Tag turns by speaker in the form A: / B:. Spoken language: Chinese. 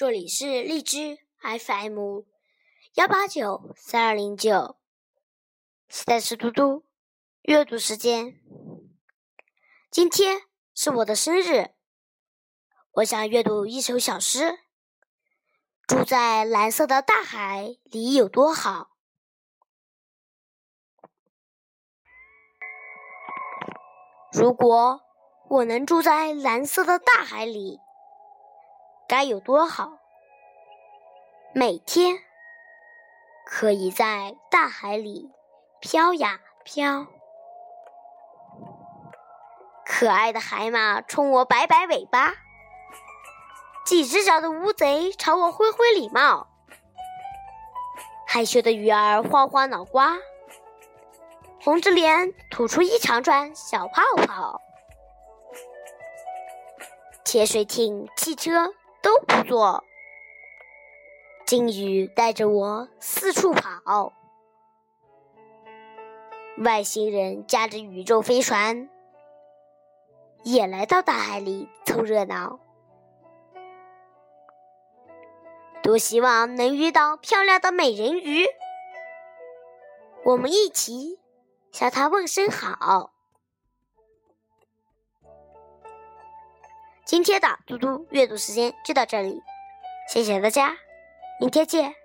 A: 这里是荔枝 FM 幺八九三二零九，现在是嘟嘟阅读时间。今天是我的生日，我想阅读一首小诗。住在蓝色的大海里有多好？如果我能住在蓝色的大海里，该有多好！每天可以在大海里飘呀飘，可爱的海马冲我摆摆尾巴，几只脚的乌贼朝我挥挥礼貌，害羞的鱼儿晃晃脑瓜，红着脸吐出一长串小泡泡，潜水艇、汽车。都不做，鲸鱼带着我四处跑，外星人驾着宇宙飞船也来到大海里凑热闹。多希望能遇到漂亮的美人鱼，我们一起向她问声好。今天的嘟嘟阅读时间就到这里，谢谢大家，明天见。